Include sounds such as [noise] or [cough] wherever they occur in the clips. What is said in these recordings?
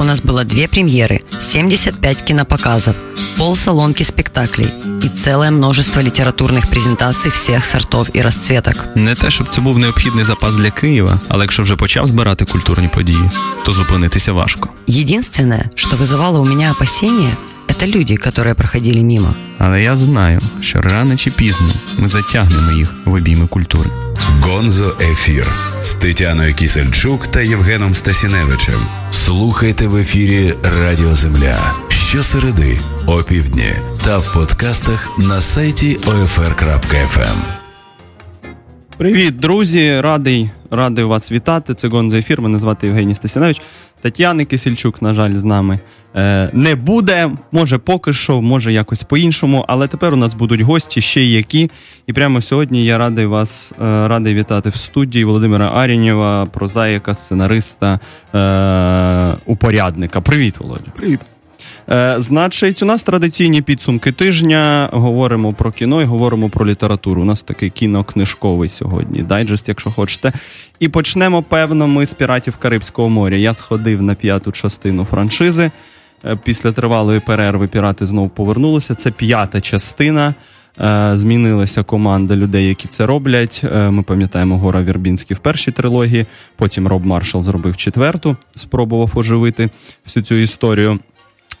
У нас было две премьеры, 75 кинопоказов, полсалонки спектаклей и целое множество літературних презентацій всіх сортов і розцветок. Не те, щоб це був необхідний запас для Києва, але якщо вже почав збирати культурні події, то зупинитися важко. Единственное, что вызывало у меня опасения, это люди, которые проходили мимо. Але я знаю, що рано чи пізно ми затягнемо їх в обійми культури. Гонзо Ефір з Тетяною Кісельчук та Євгеном Стасіневичем. Слухайте в ефірі Радіо Земля щосереди, опівдні та в подкастах на сайті OFR.FM. Привіт, друзі! Радий радий вас вітати. Це Гонзо ефір. Мене звати Євгеній Стасіневич. Тетяни Кисільчук, на жаль, з нами е, не буде. Може, поки що, може якось по-іншому. Але тепер у нас будуть гості ще які. І прямо сьогодні я радий вас е, радий вітати в студії Володимира Арінєва, прозаїка, сценариста, е, упорядника. Привіт, Володя. Привіт. Е, Значить, у нас традиційні підсумки тижня. Говоримо про кіно і говоримо про літературу. У нас такий кінокнижковий сьогодні. Дайджест, якщо хочете. І почнемо, певно, ми з піратів Карибського моря. Я сходив на п'яту частину франшизи. Е, Після тривалої перерви пірати знову повернулися. Це п'ята частина. Е, Змінилася команда людей, які це роблять. Ми пам'ятаємо Гора Вірбінський в першій трилогії. Потім Роб Маршал зробив четверту, спробував оживити всю цю історію.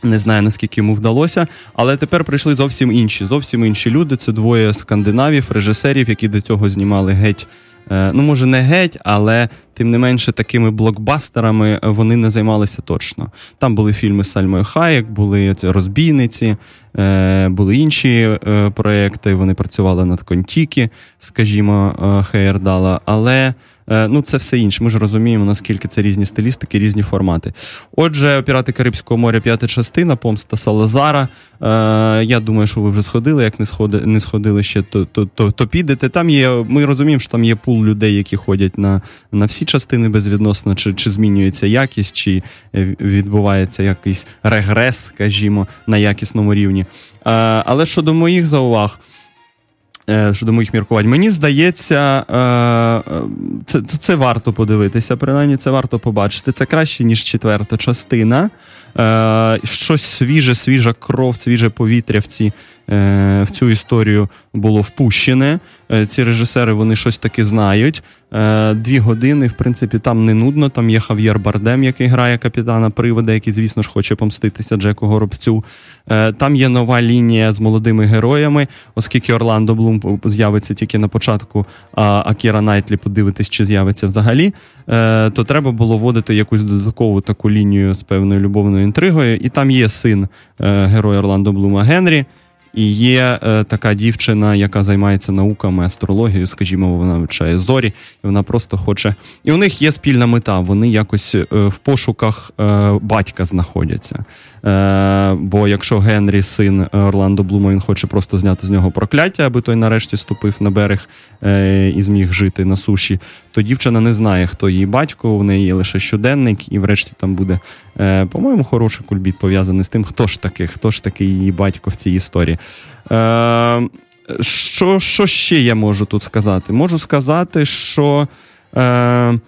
Не знаю наскільки йому вдалося, але тепер прийшли зовсім інші. Зовсім інші люди. Це двоє скандинавів, режисерів, які до цього знімали геть. е, Ну, може, не геть, але тим не менше такими блокбастерами вони не займалися точно. Там були фільми з Сальмою Хаєк, були ці розбійниці, е, були інші е, проекти. Вони працювали над Контікі, скажімо, Хейердала. Але ну, це все інше. Ми ж розуміємо, наскільки це різні стилістики, різні формати. Отже, Пірати Карибського моря, п'ята частина, помста Салазара. Е, я думаю, що ви вже сходили. Як не сходи, не сходили ще, то, то, то, то підете. Там є. Ми розуміємо, що там є пул людей, які ходять на, на всі частини безвідносно, чи, чи змінюється якість, чи е, відбувається якийсь регрес, скажімо, на якісному рівні. Е, але щодо моїх зауваг. Е, Щодо моїх міркувань, мені здається, е, е, це, це, це варто подивитися. Принаймні, це варто побачити. Це краще, ніж четверта частина. Щось свіже, свіжа кров, свіже повітря в ці. Е, В цю історію було впущене. Е, Ці режисери вони щось таки знають. Е, Дві години, в принципі, там не нудно. Там є Хав'єр Бардем, який грає капітана Привода, який, звісно ж, хоче помститися Джеку Горобцю. Там є нова лінія з молодими героями, оскільки Орландо Блум з'явиться тільки на початку, а а Кіра Найтлі подивитись, чи з'явиться взагалі. То треба було вводити якусь додаткову таку лінію з певною любовною інтригою. І там є син героя Орландо Блума Генрі. І є е, така дівчина, яка займається науками, астрологією, скажімо, вона вивчає зорі, і вона просто хоче. І у них є спільна мета. Вони якось е, в пошуках е, батька знаходяться. Е, бо якщо Генрі, син Орландо Блума, він хоче просто зняти з нього прокляття, аби той нарешті ступив на берег е, і зміг жити на суші, то дівчина не знає, хто її батько, у неї є лише щоденник, і врешті там буде, е, по-моєму, хороший кульбіт пов'язаний з тим, хто ж таки, хто ж таки її батько в цій історії. Е, що, що ще я можу тут сказати? Можу сказати, що. Е,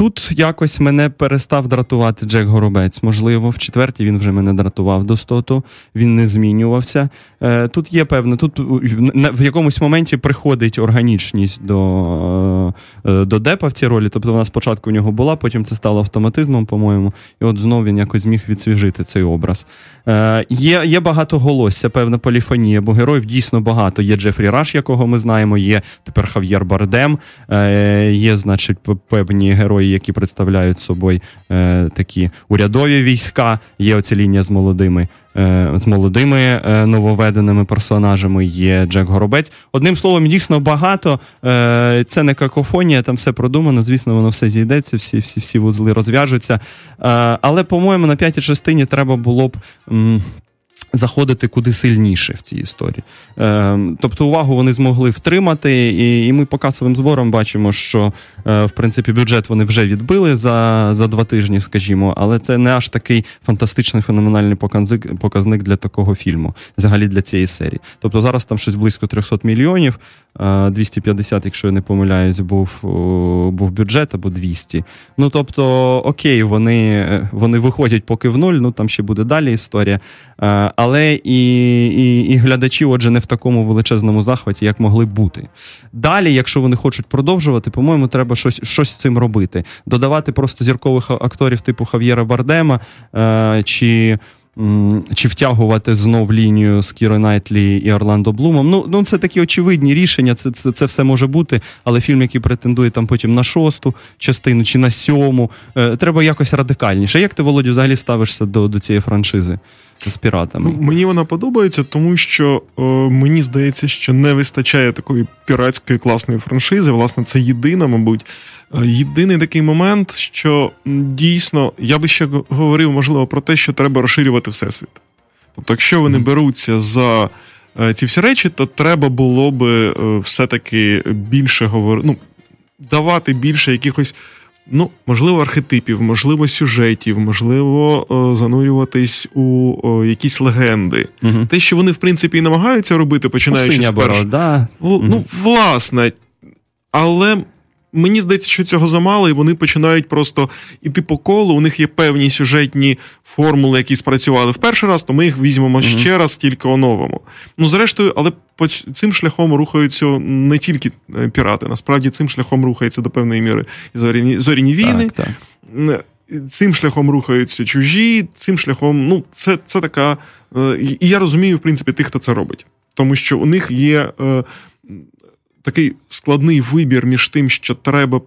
Тут якось мене перестав дратувати Джек Горобець. Можливо, в четвертій він вже мене дратував до стоту, він не змінювався. Е, Тут є певне, тут в- в якомусь моменті приходить органічність до, е, до Депа в цій ролі. Тобто вона спочатку у нього була, потім це стало автоматизмом, по-моєму, і от знов він якось зміг відсвіжити цей образ. Е, Є, є багато голосся, певна поліфонія, бо героїв дійсно багато. Є Джефрі Раш, якого ми знаємо, є тепер Хав'єр Бардем, є, значить, певні герої, які представляють собою е, такі урядові війська. Є оця лінія з молодими. е, З молодими е, нововведеними персонажами є Джек Горобець. Одним словом, дійсно багато. Е, Це не какофонія, там все продумано. Звісно, воно все зійдеться, всі, всі, всі вузли розв'яжуться. Е, Але, по-моєму, на п'ятій частині треба було б. м, заходити куди сильніше в цій історії. Е, Тобто увагу вони змогли втримати, і і ми по касовим зборам бачимо, що е, в принципі бюджет вони вже відбили за за два тижні, скажімо, але це не аж такий фантастичний феноменальний показник показник для такого фільму, взагалі для цієї серії. Тобто зараз там щось близько 300 мільйонів, 250, якщо я не помиляюсь, був був бюджет або 200. Ну тобто, окей, вони вони виходять поки в нуль, ну там ще буде далі історія. Е, але і, і, і глядачі, отже, не в такому величезному захваті, як могли бути. Далі, якщо вони хочуть продовжувати, по-моєму, треба щось щось з цим робити. Додавати просто зіркових акторів типу Хав'єра Бардема е, чи. Чи втягувати знов лінію з Кіро Найтлі і Орландо Блумом. Ну ну це такі очевидні рішення, це це, це все може бути. Але фільм, який претендує там потім на шосту частину чи на сьому, е, треба якось радикальніше. Як ти, Володю, взагалі ставишся до, до цієї франшизи? З піратами. Ну, мені вона подобається, тому що о, мені здається, що не вистачає такої піратської класної франшизи. Власне, це єдина, мабуть. Е, єдиний такий момент, що дійсно я би ще говорив, можливо, про те, що треба розширювати всесвіт. Тобто, якщо вони беруться за е, ці всі речі, то треба було би е, все-таки більше говорити, ну, давати більше якихось ну, можливо, архетипів, можливо, сюжетів, можливо, занурюватись у якісь легенди. Угу. Те, що вони, в принципі, і намагаються робити, починаючи з першого. Да. Ну, власне. Але Мені здається, що цього замало, і вони починають просто іти по колу. У них є певні сюжетні формули, які спрацювали в перший раз, то ми їх візьмемо mm-hmm. ще раз, тільки о-новому. Ну, зрештою, але по цим шляхом рухаються не тільки е, пірати. Насправді цим шляхом рухається до певної міри зоряні, зоряні війни. Так, так. Цим шляхом рухаються чужі, цим шляхом, ну, це це така. Е, і я розумію, в принципі, тих, хто це робить. Тому що у них є е, такий складний вибір між тим, що треба.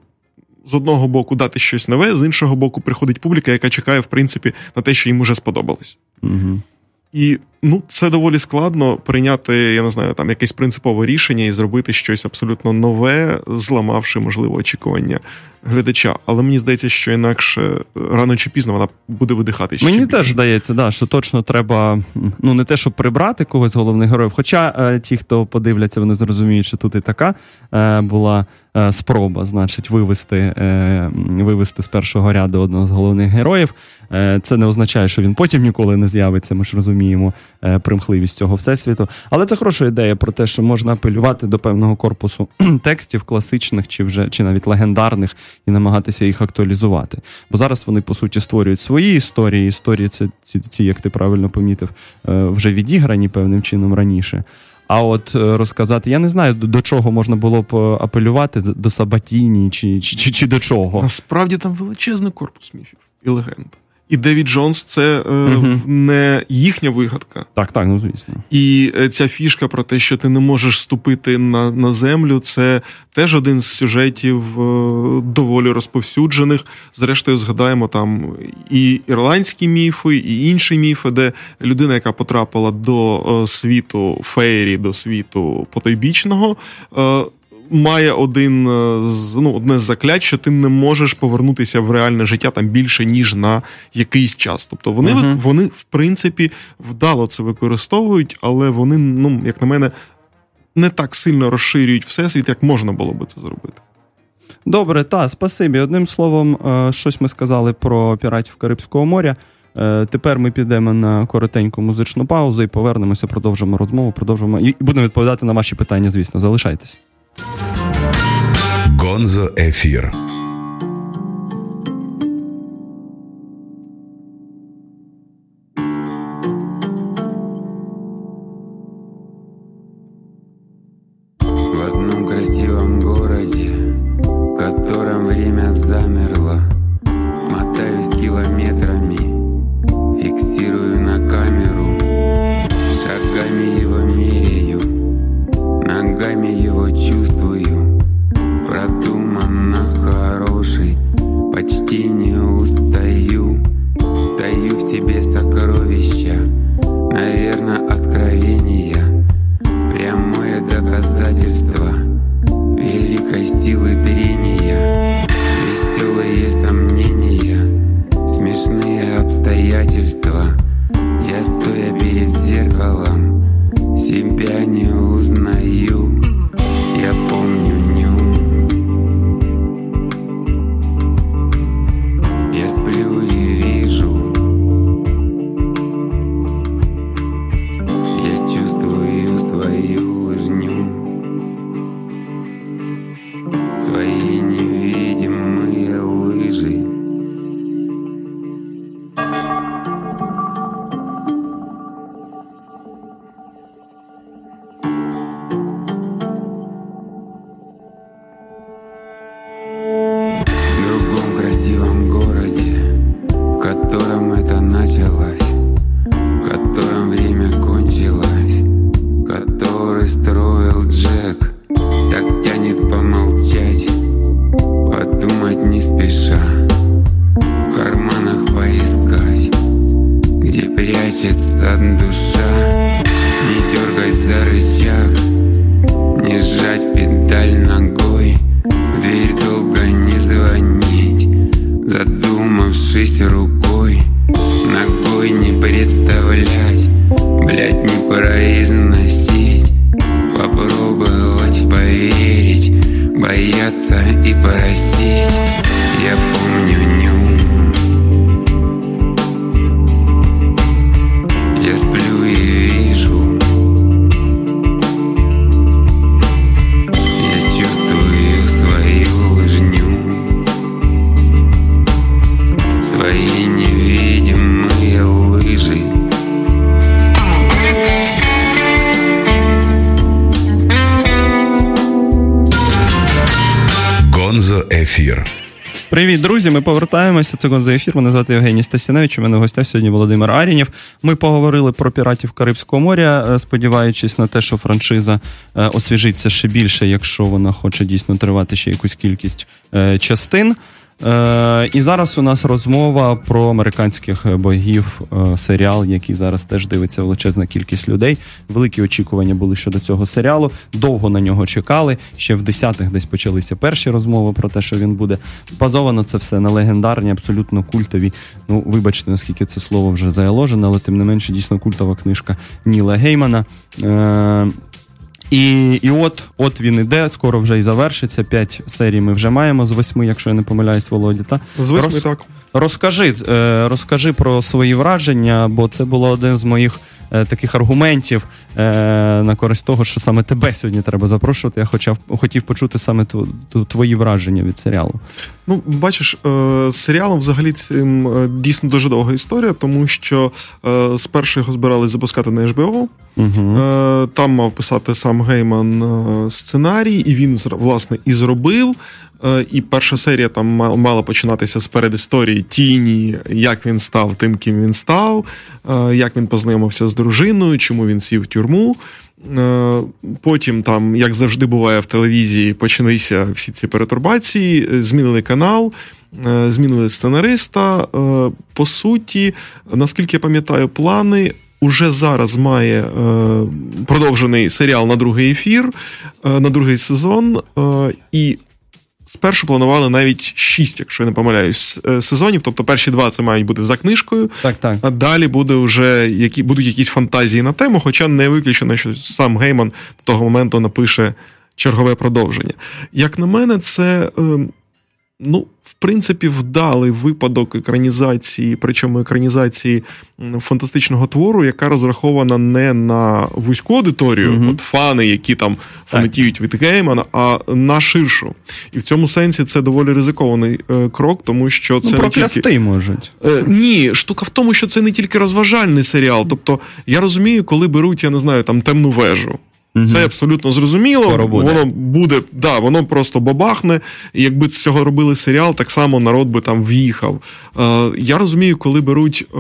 З одного боку дати щось нове, з іншого боку, приходить публіка, яка чекає, в принципі, на те, що їм уже сподобалось. Угу. І ну, це доволі складно прийняти, я не знаю, там якесь принципове рішення і зробити щось абсолютно нове, зламавши, можливо, очікування глядача. Але мені здається, що інакше рано чи пізно вона буде видихати. Мені теж здається, да, що точно треба ну не те, щоб прибрати когось з головних героїв. Хоча е, ті, хто подивляться, вони зрозуміють, що тут і така е, була е, спроба, значить, вивести е, вивести з першого ряду одного з головних героїв. Е, це не означає, що він потім ніколи не з'явиться. Ми ж розуміємо е, примхливість цього всесвіту. Але це хороша ідея про те, що можна апелювати до певного корпусу текстів класичних чи вже чи навіть легендарних і намагатися їх актуалізувати. Бо зараз вони по суті створюють свої історії. Історії це ці, ці як ти правильно помітив, е, вже відіграні певним чином раніше. А от е, розказати, я не знаю, до чого можна було б е, апелювати до Сабатіні, чи, чи, чи, чи до чого. Насправді там величезний корпус міфів і легенд. І Девід Джонс це е, угу. не їхня вигадка. Так, так, ну звісно. І е, ця фішка про те, що ти не можеш ступити на на землю, це теж один з сюжетів е, доволі розповсюджених. Зрештою, згадаємо там і ірландські міфи, і інші міфи, де людина, яка потрапила до е, світу фейрі, до світу потойбічного. Має один е, з ну одне з заклять, що ти не можеш повернутися в реальне життя там більше ніж на якийсь час. Тобто вони uh-huh. вони в принципі вдало це використовують, але вони, ну як на мене, не так сильно розширюють всесвіт, як можна було би це зробити. Добре, та спасибі. Одним словом, е, щось ми сказали про піратів Карибського моря. Е, тепер ми підемо на коротеньку музичну паузу і повернемося, продовжимо розмову, продовжимо і будемо відповідати на ваші питання. Звісно, залишайтесь. Гонзо Ефір. Повертаємося. Це Гонзо ефір. Мене звати Євгеній Стасіневич. У мене в гостях сьогодні Володимир Арінів. Ми поговорили про піратів Карибського моря, е, сподіваючись на те, що франшиза е, освіжиться ще більше, якщо вона хоче дійсно тривати ще якусь кількість е, частин. Е, І зараз у нас розмова про американських богів, е, серіал, який зараз теж дивиться величезна кількість людей. Великі очікування були щодо цього серіалу. Довго на нього чекали. Ще в десятих десь почалися перші розмови про те, що він буде. Базовано це все на легендарні, абсолютно культові. Ну, вибачте, наскільки це слово вже заяложене, але тим не менше дійсно культова книжка Ніла Геймана. Е, і і от от він іде, скоро вже і завершиться. П'ять серій ми вже маємо з восьми, якщо я не помиляюсь, Володя. Та? З восьми, Роз, так. Розкажи, е, розкажи про свої враження, бо це було один з моїх таких аргументів е, на користь того, що саме тебе сьогодні треба запрошувати. Я хоча хотів почути саме ту, ту, твої враження від серіалу. Ну, бачиш, е, з серіалом взагалі цим е, дійсно дуже довга історія, тому що е, спершу його збирали запускати на HBO. Угу. Там мав писати сам Гейман сценарій, і він власне і зробив. І перша серія там мала починатися з передісторії тіні, як він став тим, ким він став, як він познайомився з дружиною, чому він сів в тюрму. Е, потім, там, як завжди буває в телевізії, почалися всі ці перетурбації, змінили канал, е, змінили сценариста. Е, по суті, наскільки я пам'ятаю, плани. Уже зараз має продовжений серіал на другий ефір, на другий сезон, і Спершу планували навіть шість, якщо я не помиляюсь, е, сезонів. Тобто перші два це мають бути за книжкою, так, так. а далі буде вже які будуть якісь фантазії на тему, хоча не виключено, що сам Гейман до того моменту напише чергове продовження. Як на мене, це ем, ну, в принципі, вдалий випадок екранізації, причому екранізації фантастичного твору, яка розрахована не на вузьку аудиторію, mm от фани, які там фанатіють від Геймана, а на ширшу. І в цьому сенсі це доволі ризикований е, крок, тому що це ну, не тільки... можуть. Е, ні, штука в тому, що це не тільки розважальний серіал. Тобто, я розумію, коли беруть, я не знаю, там темну вежу. Угу. Це абсолютно зрозуміло. Буде. Воно буде, да, воно просто бабахне. І якби з цього робили серіал, так само народ би там в'їхав. Е, Я розумію, коли беруть е,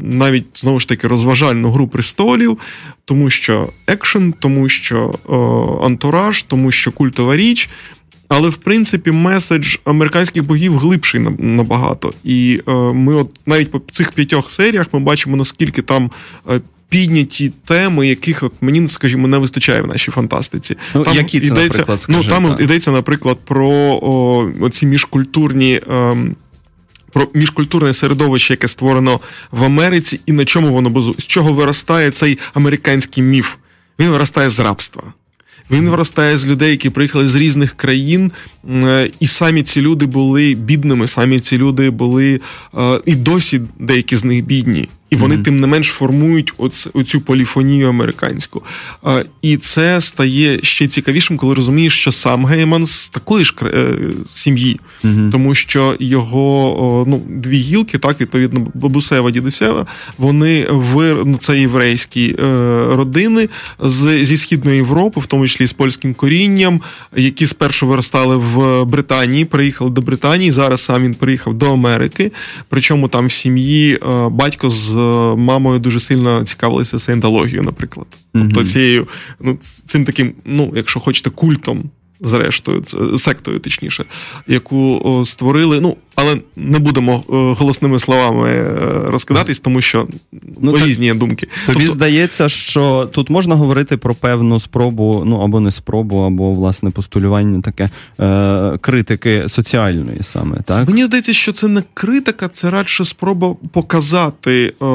навіть знову ж таки розважальну гру престолів, тому що екшен, тому що е, антураж, тому що культова річ. Але в принципі меседж американських богів глибший набагато. І е, ми, от навіть по цих п'ятьох серіях, ми бачимо наскільки там е, підняті теми, яких от мені, скажімо, не вистачає в нашій фантастиці. Ну, там які це, йдеться, наприклад, скажи, ну там так. йдеться, наприклад, про о, оці міжкультурні. Ем, про міжкультурне середовище, яке створено в Америці, і на чому воно базує, з чого виростає цей американський міф? Він виростає з рабства. Він виростає з людей, які приїхали з різних країн, е, і самі ці люди були бідними, самі ці люди були е, і досі деякі з них бідні. І вони, mm-hmm. тим не менш, формують оц, оцю поліфонію американську. Е, і це стає ще цікавішим, коли розумієш, що сам Гейман з такої ж е, сім'ї, mm-hmm. тому що його ну, дві гілки, так, відповідно, бабусева, дідусева, вони в ну, це єврейські родини з, зі Східної Європи, в тому числі з польським корінням, які спершу виростали в Британії, приїхали до Британії. Зараз сам він приїхав до Америки. Причому там в сім'ї е, батько з е, мамою дуже сильно цікавилися саєнтологією, наприклад. Тобто цією, ну, цим таким, ну, якщо хочете, культом зрештою, сектою, точніше, яку створили. Ну, але не будемо голосними словами е, розкидатись, тому що ну, різні так, думки. Тобі тобто... здається, що тут можна говорити про певну спробу, ну або не спробу, або власне постулювання таке е, критики соціальної саме. так? Мені здається, що це не критика, це радше спроба показати е,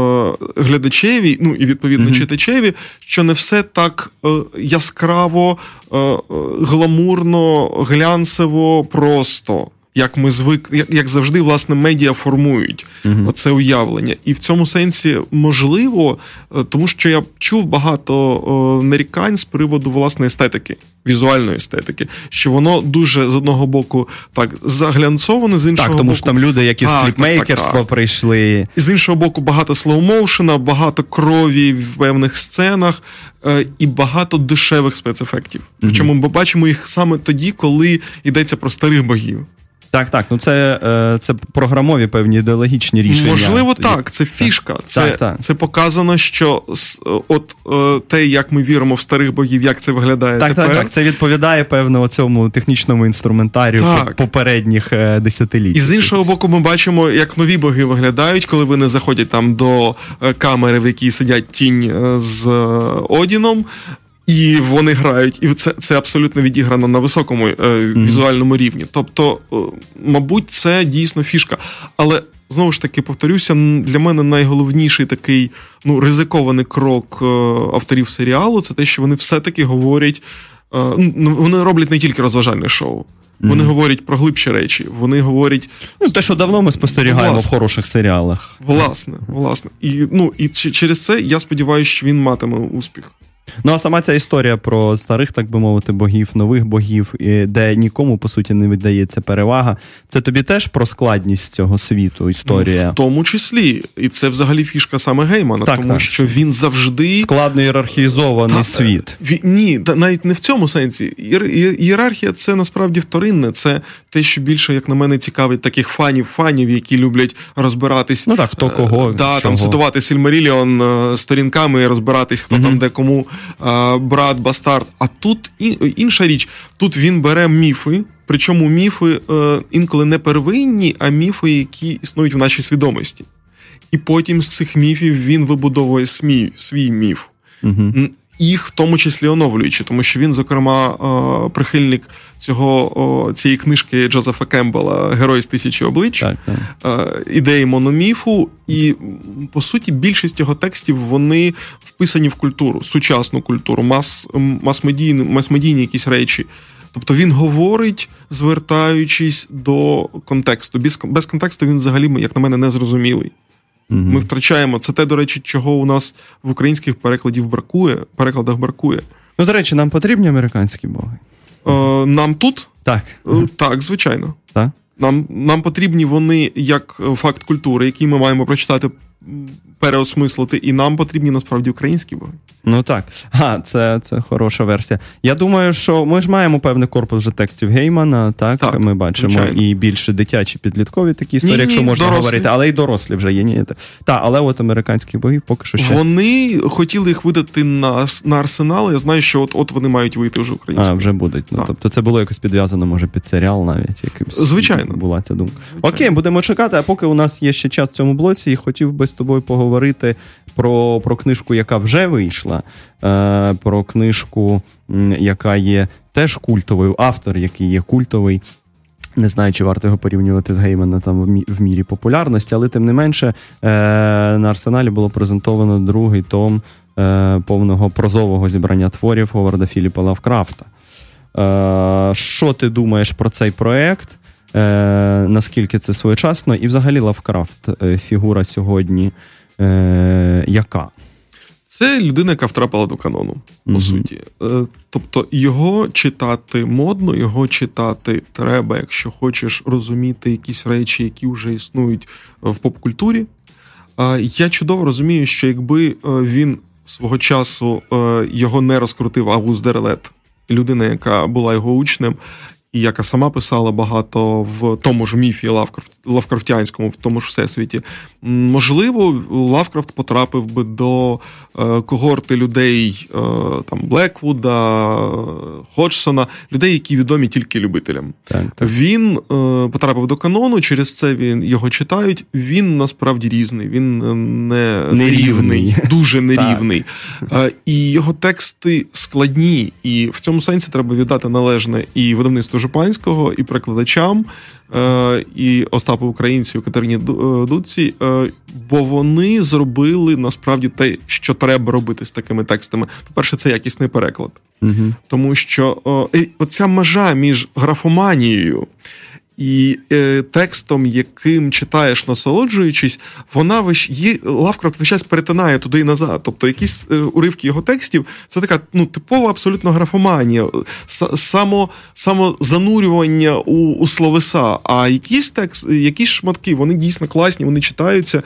глядачеві, ну і відповідно mm читачеві, що не все так е, яскраво, е, гламурно, глянцево, просто як ми звик, як, як завжди, власне, медіа формують uh це уявлення. І в цьому сенсі можливо, е, тому що я чув багато нарікань з приводу власне естетики, візуальної естетики, що воно дуже з одного боку так заглянцоване, з іншого так, тому боку, що там люди, які з кліпмейкерства прийшли, і з іншого боку, багато слоумоушена, багато крові в певних сценах. Е, і багато дешевих спецефектів. Причому ми бачимо їх саме тоді, коли йдеться про старих богів. Так, так. Ну це е, це програмові певні ідеологічні рішення. Можливо, так. Це фішка. Так, це так, так. це показано, що от е, те, як ми віримо в старих богів, як це виглядає. Так, тепер. так, так. Це відповідає певно цьому технічному інструментарію так. попередніх е, десятиліть. І з іншого боку, ми бачимо, як нові боги виглядають, коли вони заходять там до камери, в якій сидять тінь з Одіном. І вони грають, і це це абсолютно відіграно на високому е, mm-hmm. візуальному рівні. Тобто, е, мабуть, це дійсно фішка. Але знову ж таки повторюся, для мене найголовніший такий ну ризикований крок е, авторів серіалу це те, що вони все-таки говорять. Е, ну, вони роблять не тільки розважальне шоу. Вони mm-hmm. говорять про глибші речі. Вони говорять ну те, що давно ми спостерігаємо власне, в хороших серіалах. Власне, власне, і ну і через це я сподіваюся, що він матиме успіх. Ну а сама ця історія про старих, так би мовити, богів, нових богів, де нікому по суті не віддається перевага. Це тобі теж про складність цього світу. Історія ну, в тому числі, і це взагалі фішка саме Геймана, так, тому так. що він завжди складно ієрархізований Та, світ. Він, ні, та, навіть не в цьому сенсі. Ієрархія це насправді вторинне. Це те, що більше, як на мене, цікавить таких фанів, фанів, які люблять розбиратись. Ну так, хто кого. Да, чого. там цитувати Сільмаріліон е, сторінками, розбиратись, хто mm там де кому брат, бастард. А тут інша річ, тут він бере міфи, причому міфи е, інколи не первинні, а міфи, які існують в нашій свідомості. І потім з цих міфів він вибудовує свій, свій міф. Угу. Їх в тому числі оновлюючи, тому що він, зокрема, е, прихильник цього цієї книжки Джозефа Кембела Герой з тисячі облич так, так. Е, ідеї мономіфу, і по суті більшість його текстів вони вписані в культуру, сучасну культуру, мас, мас-медійні, мас-медійні якісь речі. Тобто він говорить, звертаючись до контексту. Без, без контексту він взагалі, як на мене, не зрозумілий. Угу. Ми втрачаємо це те, до речі, чого у нас в українських перекладів бракує, перекладах бракує. Ну, до речі, нам потрібні американські боги. Е, Нам тут? Так. Е, так, звичайно. Так? Нам нам потрібні вони як факт культури, який ми маємо прочитати переосмислити, і нам потрібні насправді українські боги. Ну так, а це це хороша версія. Я думаю, що ми ж маємо певний корпус вже текстів Геймана. Так, так ми бачимо звичайно. і більше дитячі підліткові такі історії, ні, якщо ні, можна дорослі. говорити, але й дорослі вже є. Ні, та, але от американські боги поки що ще вони хотіли їх видати на на арсенал. Я знаю, що от от вони мають вийти вже українською. А вже будуть. Ну тобто, це було якось підв'язано, може, під серіал, навіть якимсь звичайно була ця думка. Звичайно. Окей, будемо чекати. А поки у нас є ще час в цьому блоці, і хотів би з тобою поговорити про про книжку, яка вже вийшла, е, про книжку, яка є теж культовою, автор, який є культовий. Не знаю, чи варто його порівнювати з Геймана там в мірі популярності, але тим не менше е, на арсеналі було презентовано другий том е, повного прозового зібрання творів Говарда Філіпа Лавкрафта. Що ти думаєш про цей проект? Наскільки це своєчасно? І взагалі Лавкрафт фігура сьогодні Е, Яка? Це людина, яка втрапила до канону, по Мгм. суті. Е, Тобто його читати модно, його читати треба, якщо хочеш розуміти якісь речі, які вже існують е, в поп-культурі. Я чудово розумію, що якби він свого часу його не розкрутив Август Дерлет, людина, яка була його учнем, і яка сама писала багато в тому ж міфі Лавкрафт, Лавкрафтянському, в тому ж всесвіті. Можливо, Лавкрафт потрапив би до е, когорти людей е, там Блеквуда, Ходжсона, людей, які відомі тільки любителям. Так, так. Він е, потрапив до канону, через це він його читають. Він насправді різний, він е, не Нерівний. дуже нерівний. Е, і його тексти складні. І в цьому сенсі треба віддати належне і видавництву Жупанського, і перекладачам, е, і Остапу Українцю, і Катерині е, Дудці, е, бо вони зробили насправді те, що треба робити з такими текстами. По-перше, це якісний переклад. Угу. Тому що оця межа між графоманією і е, текстом, яким читаєш, насолоджуючись, вона весь її Лавкрафт весь час перетинає туди і назад. Тобто, якісь е, уривки його текстів це така ну типова абсолютно графоманія, само, само, занурювання у, у словеса. А якісь текст, якісь шматки, вони дійсно класні, вони читаються.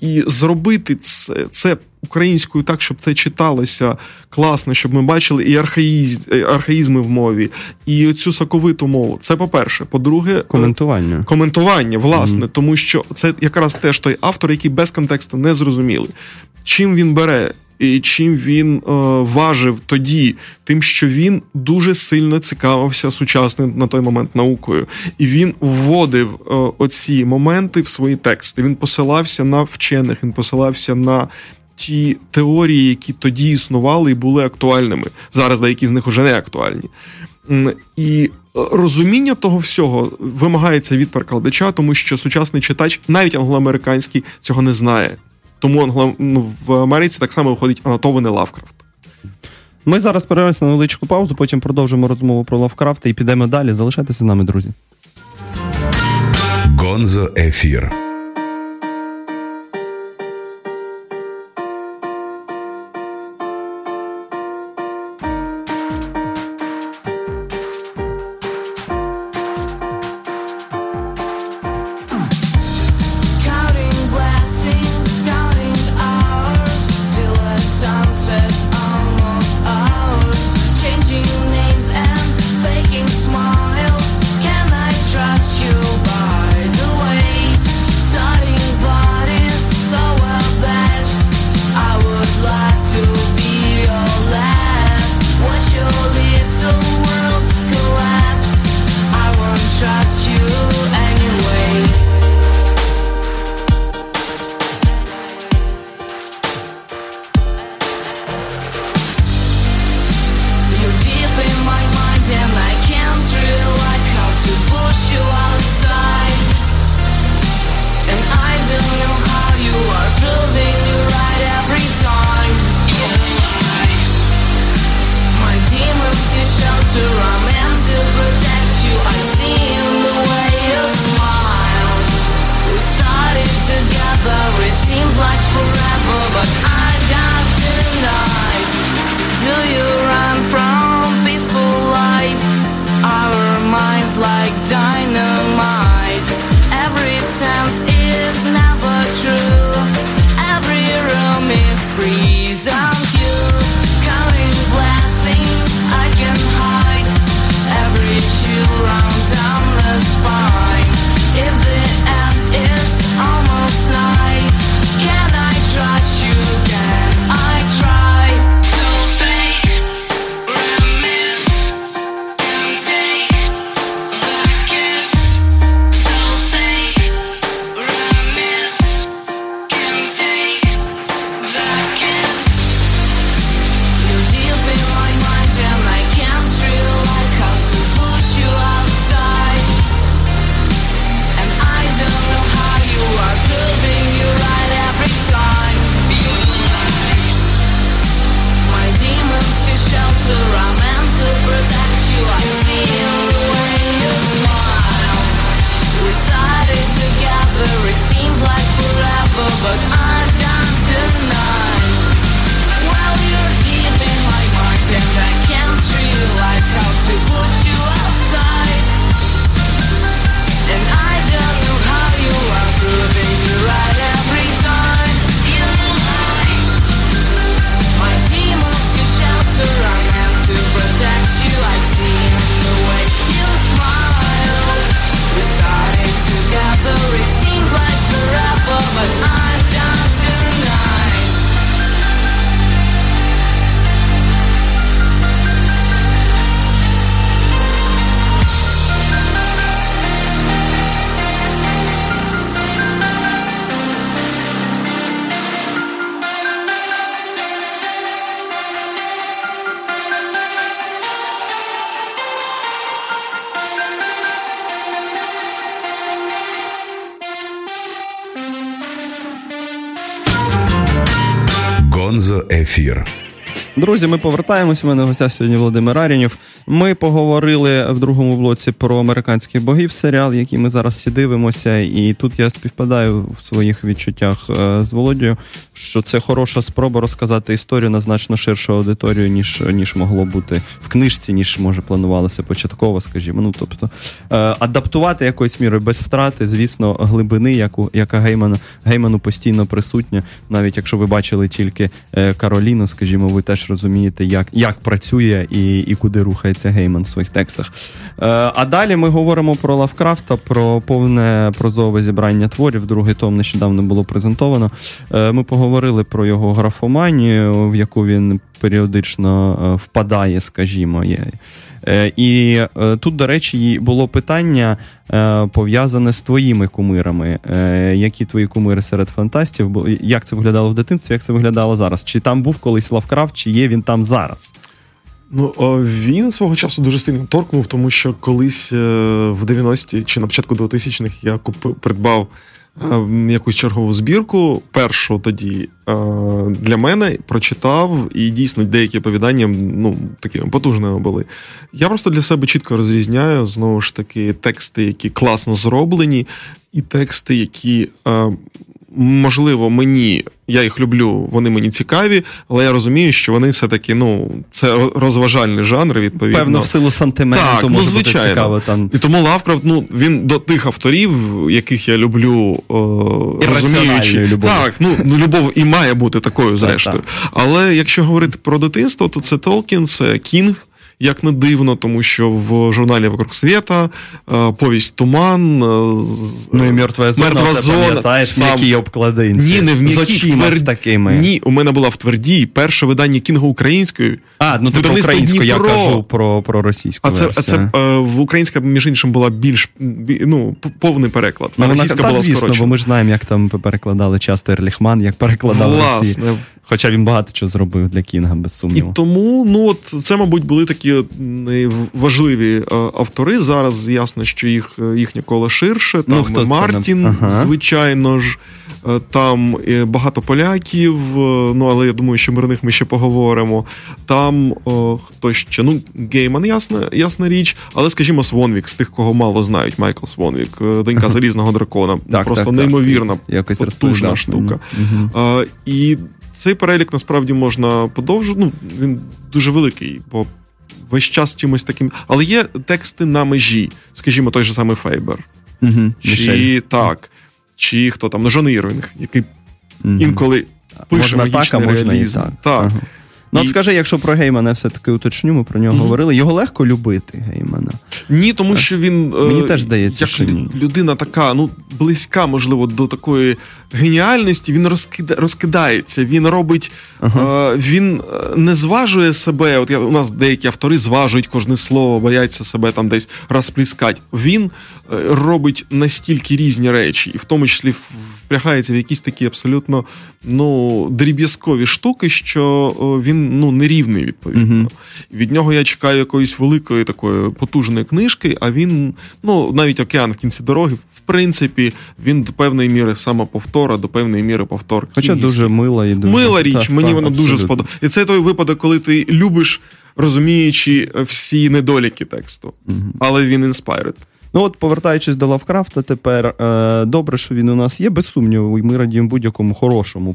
І зробити це, це українською так, щоб це читалося класно, щоб ми бачили і архаїз, е, архаїзми в мові, і цю соковиту мову. Це по-перше. По-друге, е, Коментування. коментування, власне, тому що це якраз теж той автор, який без контексту не зрозумілий. Чим він бере. Чим він е, важив тоді, тим, що він дуже сильно цікавився сучасною на той момент наукою, і він вводив е, оці моменти в свої тексти. Він посилався на вчених, він посилався на ті теорії, які тоді існували і були актуальними. Зараз деякі з них вже не актуальні. І е, розуміння того всього вимагається від перекладача, тому що сучасний читач, навіть англоамериканський, цього не знає. Тому англо... в Америці так само виходить анотований Лавкрафт. Ми зараз перервемося на невеличку паузу, потім продовжимо розмову про Лавкрафта і підемо далі. Залишайтеся з нами, друзі. Гонзо Ефір. Ефір. Друзі, ми повертаємось. У мене в гостях сьогодні Володимир Арінів. Ми поговорили в другому блоці про американських богів серіал, який ми зараз всі дивимося. І тут я співпадаю в своїх відчуттях е, з Володією, що це хороша спроба розказати історію на значно ширшу аудиторію, ніж, ніж могло бути в книжці, ніж може планувалося початково, скажімо. Ну тобто е, адаптувати якоюсь мірою без втрати, звісно, глибини, яку, яка Гейману, Гейману постійно присутня. Навіть якщо ви бачили тільки е, Кароліну, скажімо, ви теж розумієте, як, як працює і, і куди рухається Гейман в своїх текстах. Е, а далі ми говоримо про Лавкрафта, про повне прозове зібрання творів. Другий том нещодавно було презентовано. Е, ми поговорили про його графоманію, в яку він періодично е, впадає, скажімо. Є. Е, І е, тут, до речі, було питання е, пов'язане з твоїми кумирами. Які твої кумири серед фантастів? Як це виглядало в дитинстві, як це виглядало зараз? Чи там був колись Лавкрафт, чи є він там зараз? Ну, він свого часу дуже сильно торкнув, тому що колись в 90-ті чи на початку 2000-х я купив, придбав якусь чергову збірку. Першу тоді е, для мене прочитав, і дійсно деякі оповідання ну, такими потужними були. Я просто для себе чітко розрізняю знову ж таки тексти, які класно зроблені, і тексти, які. Можливо, мені я їх люблю, вони мені цікаві, але я розумію, що вони все-таки ну це розважальний жанр. Відповідно, Певно, в силу сантименту так, ну звичайно. бути цікаво там. І тому Лавкрафт, ну він до тих авторів, яких я люблю, е, розуміючи любові. так, ну ну любов і має бути такою, зрештою. так. Але якщо говорити про дитинство, то це Толкін, це Кінг. Як не дивно, тому що в журналі «Вокруг света» е, повість Туман. е, Ну і мертва зона, «Мертва ти зона», пам'ятаєш, сам- обкладинці. Ні, не в м'якій, твер- такими. Ні, у мене була в твердій перше видання Кінга українською. А, ну ти про українську, я кажу про, про російську А це, а це е, в українська, між іншим, була більш ну, повний переклад. Ну, а російська та, була звісно, бо ми ж знаємо, як там перекладали часто Ерліхман, як перекладали Росії. Хоча він багато чого зробив для Кінга, без І тому, ну от це, мабуть, були такі от, важливі е, автори. Зараз ясно, що їх е, їхнє коло ширше. Там Ну, хто це Мартін. Ага. звичайно ж, е, там багато поляків. Ну але я думаю, що про них ми ще поговоримо. Там о, хто ще? Ну, Гейман, ясна, ясна річ, але скажімо, Свонвік, з тих, кого мало знають, Майкл Свонвік, донька залізного дракона. Так, Просто так, неймовірна, Якось потужна штука. мені. А, і цей перелік насправді можна подовжити. Ну, він дуже великий, бо весь час чимось таким. Але є тексти на межі, скажімо, той же самий Фейбер. Мгм. Чи Мішель. так, чи хто там, ну, Джон Ірвінг, який Мгм. інколи пише Можна так, а можна реалізм. і так. так. Ага. Ну, от скажи, якщо про Геймана все-таки уточню, ми про нього Мгм. говорили. Його легко любити, Геймана. Ні, тому що він е, Мені теж здається, як що ні. людина така, ну близька, можливо, до такої геніальності. Він розкида, розкидається. Він робить, е, він е, не зважує себе. От я у нас деякі автори зважують кожне слово, бояться себе там десь розпліскати. Він е, робить настільки різні речі, і в тому числі впрягається в якісь такі абсолютно ну дріб'язкові штуки, що він ну нерівний відповідно. Мгм. Від нього я чекаю якоїсь великої такої потужної книжки, а він, ну навіть океан в кінці дороги, в принципі, він до певної міри самоповтора, до певної міри повтор. Хоча дуже мила і дуже мила річ, Так, мені так, вона дуже абсолютно. сподобалася. І це той випадок, коли ти любиш, розуміючи всі недоліки тексту, але він inspired. Ну от, повертаючись до Лавкрафта, тепер е, добре, що він у нас є, без сумніву. і Ми радіємо будь-якому хорошому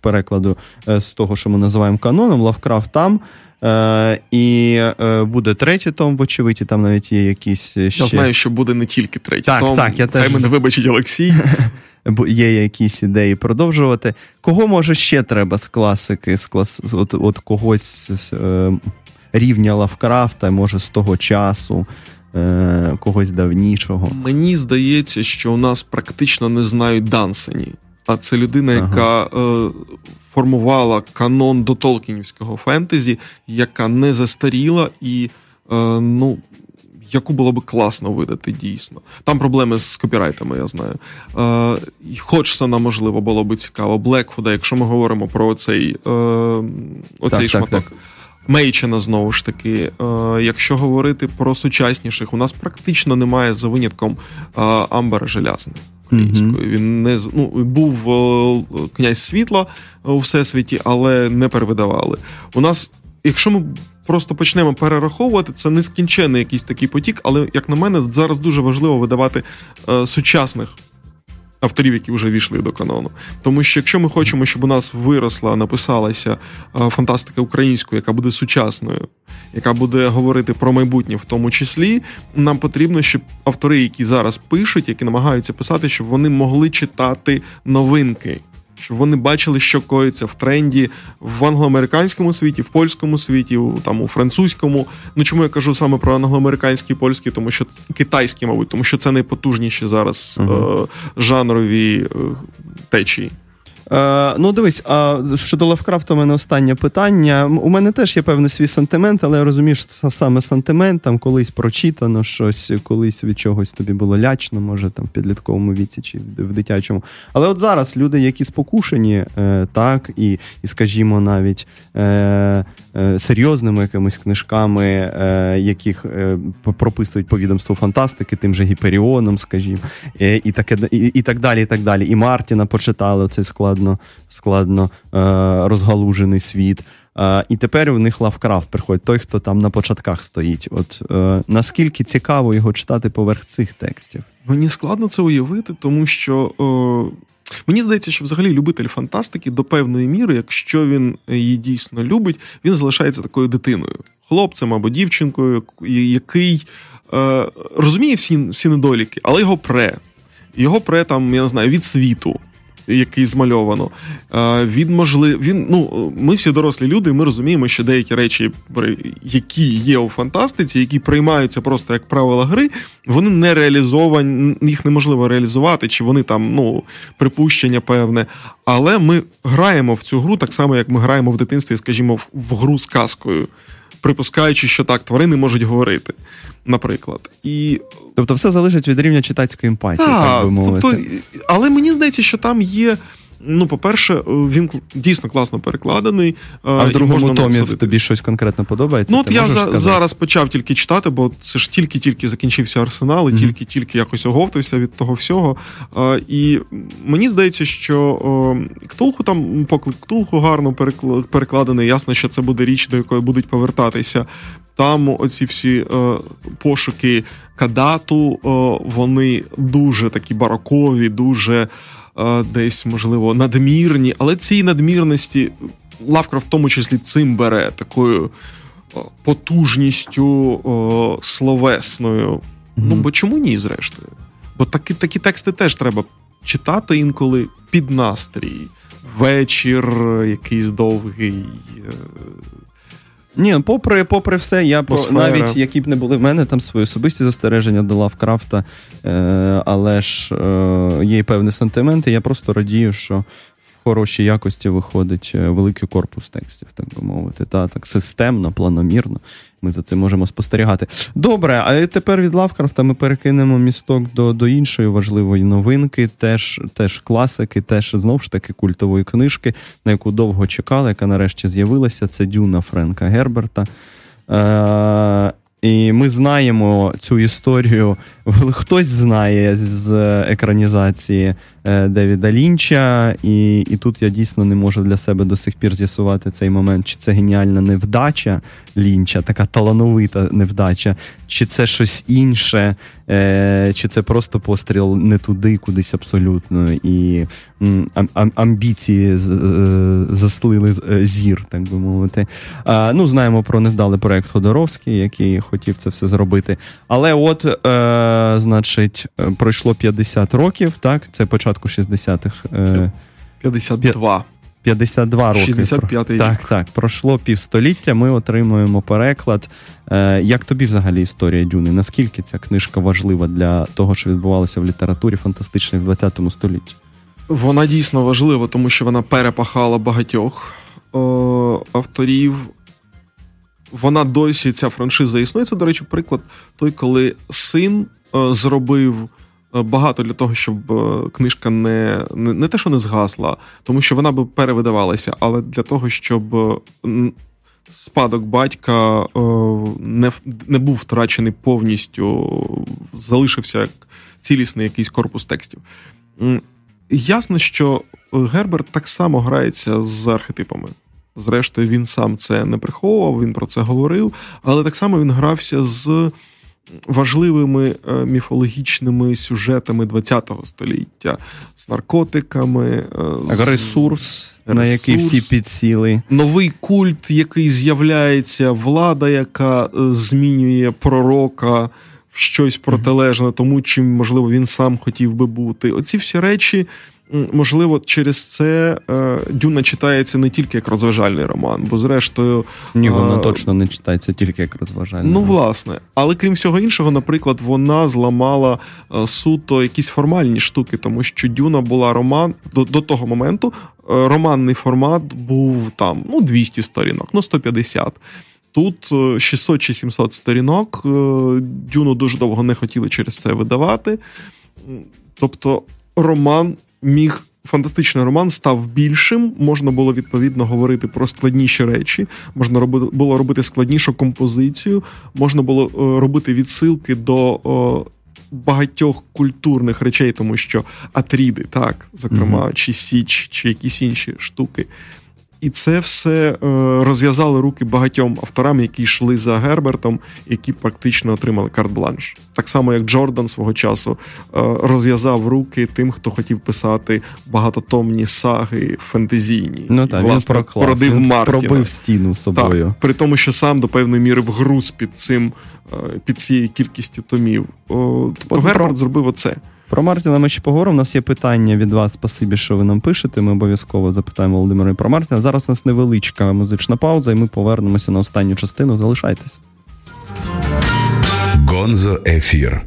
перекладу е, з того, що ми називаємо каноном. Лавкрафт там. Е, і е, буде третій том, вочевидь, і там навіть є якісь е, ще Я знаю, що буде не тільки третій Так, том. так, я Хай мене вибачить Олексій. [laughs] бу- є якісь ідеї продовжувати. Кого може ще треба з класики, з клас... от, от когось з е, рівня Лавкрафта, може з того часу, е, когось давнішого. Мені здається, що у нас практично не знають Дансені. А це людина, яка е, формувала канон до Толкінівського фентезі, яка не застаріла і е, ну. Яку було би класно видати дійсно. Там проблеми з копірайтами, я знаю. Е, Ходжсона, можливо, було би цікаво. Блекфуда, якщо ми говоримо про оцей, е, оцей так, шматок. так. Мейчена знову ж таки. Е, якщо говорити про сучасніших, у нас практично немає за винятком е, Амбера Желязних. українською. Він не ну, був е, князь світла у всесвіті, але не перевидавали. У нас, якщо ми просто почнемо перераховувати, це нескінченний якийсь такий потік, але як на мене, зараз дуже важливо видавати сучасних. Авторів, які вже війшли до канону. Тому що якщо ми хочемо, щоб у нас виросла, написалася е, фантастика українською, яка буде сучасною, яка буде говорити про майбутнє в тому числі, нам потрібно, щоб автори, які зараз пишуть, які намагаються писати, щоб вони могли читати новинки. Щоб вони бачили, що коїться в тренді в англоамериканському світі, в польському світі, у, там у французькому. Ну чому я кажу саме про англоамериканський і польський, тому що китайський, мабуть, тому що це найпотужніші зараз е, жанрові е, течії. Е, ну, дивись, а щодо Лавкрафта, у мене останнє питання. У мене теж є певний свій сантимент, але я розумію, що це саме сантимент, там колись прочитано щось, колись від чогось тобі було лячно, може там в підлітковому віці чи в дитячому. Але от зараз люди, які спокушені, е, так, і, і скажімо, навіть е, серйозними якимись книжками, е, яких е, прописують по відомству фантастики, тим же Гіперіоном, скажімо, е, і, таке, і, і так далі. І так далі. І Мартіна почитали оцей складно, складно е, розгалужений світ. Е, і тепер у них Лавкрафт приходить, той, хто там на початках стоїть. От е, наскільки цікаво його читати поверх цих текстів? Мені складно це уявити, тому що е, мені здається, що взагалі любитель фантастики до певної міри, якщо він її дійсно любить, він залишається такою дитиною, хлопцем або дівчинкою, який е, розуміє всі, всі недоліки, але його пре. Його пре там, я не знаю, від світу. Який змальовано. Е, Від він, ну, ми всі дорослі люди, ми розуміємо, що деякі речі, які є у фантастиці, які приймаються просто як правила гри, вони не реалізовані, їх неможливо реалізувати, чи вони там, ну, припущення певне. Але ми граємо в цю гру так само, як ми граємо в дитинстві, скажімо, в гру з казкою, припускаючи, що так, тварини можуть говорити, наприклад. І Тобто, все залежить від рівня читацької емпатії, так, так, би мовити. тобто, але мені здається, що там є. Ну, по-перше, він кл- дійсно класно перекладений. а в другому томі тобі щось конкретно подобається? Ну, от Ти я за, зараз почав тільки читати, бо це ж тільки-тільки закінчився арсенал, і Мгм. тільки-тільки якось оговтався від того всього. А, і мені здається, що Ктулху там поклик Ктулху гарно перекла- перекладений. Ясно, що це буде річ, до якої будуть повертатися. Там оці всі е, пошуки кадату, е, вони дуже такі барокові, дуже е, десь, можливо, надмірні, але цієї надмірності Лавкрафт в тому числі цим бере такою о, потужністю о, словесною. Ну, бо чому ні, зрештою? Бо такі, такі тексти теж треба читати інколи під настрій. Вечір якийсь довгий. Ні, попри, попри все, я Атмосфера. навіть які б не були в мене там свої особисті застереження до Лавкрафта, е, але ж е, є і певні сантименти. Я просто радію, що хорошій якості виходить е, великий корпус текстів, так би мовити. Та так системно, планомірно. Ми за цим можемо спостерігати. Добре, а тепер від Лавкрафта ми перекинемо місток до, до іншої важливої новинки, теж, теж класики, теж знову ж таки культової книжки, на яку довго чекали, яка нарешті з'явилася. Це Дюна Френка Герберта. Е, і ми знаємо цю історію. Хтось знає з екранізації е, Девіда Лінча, і, і тут я дійсно не можу для себе до сих пір з'ясувати цей момент, чи це геніальна невдача Лінча, така талановита невдача, чи це щось інше, е, чи це просто постріл не туди, кудись абсолютно. І амбіції заслили е, зір, так би мовити. Ну, знаємо про невдалий проект Ходоровський, який хотів це все зробити. Але от, е, значить, е, пройшло 50 років, так? Це початку 60-х. Е, 52. 52 роки. 65-й рік. Так, так. Пройшло півстоліття, ми отримуємо переклад. Е, як тобі взагалі історія Дюни? Наскільки ця книжка важлива для того, що відбувалося в літературі фантастичній в 20 столітті? Вона дійсно важлива, тому що вона перепахала багатьох е, авторів. Вона досі ця франшиза існує. Це, до речі, приклад той, коли син е, зробив е, багато для того, щоб е, книжка не, не, не те, що не згасла, тому що вона би перевидавалася, але для того, щоб спадок батька не, не був втрачений повністю, залишився як цілісний якийсь корпус текстів. Ясно, що Герберт так само грається з архетипами. Зрештою, він сам це не приховував, він про це говорив, але так само він грався з важливими е, міфологічними сюжетами ХХ століття, з наркотиками, е, з- Ресурс, на який всі підсіли. новий культ, який з'являється, влада, яка е, змінює пророка в щось протилежне тому, чим, можливо, він сам хотів би бути. Оці всі речі. Можливо, через це е, Дюна читається не тільки як розважальний роман, бо зрештою. Ні, вона е, точно не читається тільки як розважальна. Ну, власне, але крім всього іншого, наприклад, вона зламала е, суто якісь формальні штуки, тому що Дюна була роман до, до того моменту. Романний формат був там ну 200 сторінок, ну 150. Тут е, 600 чи 700 сторінок. Дюну дуже довго не хотіли через це видавати. Тобто, роман міг. Фантастичний роман став більшим, можна було відповідно говорити про складніші речі, можна робити, було робити складнішу композицію, можна було е, робити відсилки до е, багатьох культурних речей, тому що атріди, так, зокрема, чи Січ, чи якісь інші штуки. І це все е, розв'язали руки багатьом авторам, які йшли за Гербертом, які практично отримали карт-бланш. Так само, як Джордан свого часу е, розв'язав руки тим, хто хотів писати багатотомні саги фентезійні. Ну І, так, він власне, проклав, він Мартіна. пробив стіну собою. Так, при тому, що сам до певної міри вгруз під цим, під цією кількістю томів. Тобто Герберт зробив оце. Про Мартіна ми ще поговоримо. У нас є питання від вас. Спасибі, що ви нам пишете. Ми обов'язково запитаємо Володимира і про Мартіна. Зараз у нас невеличка музична пауза, і ми повернемося на останню частину. Залишайтесь. Гонзо Ефір.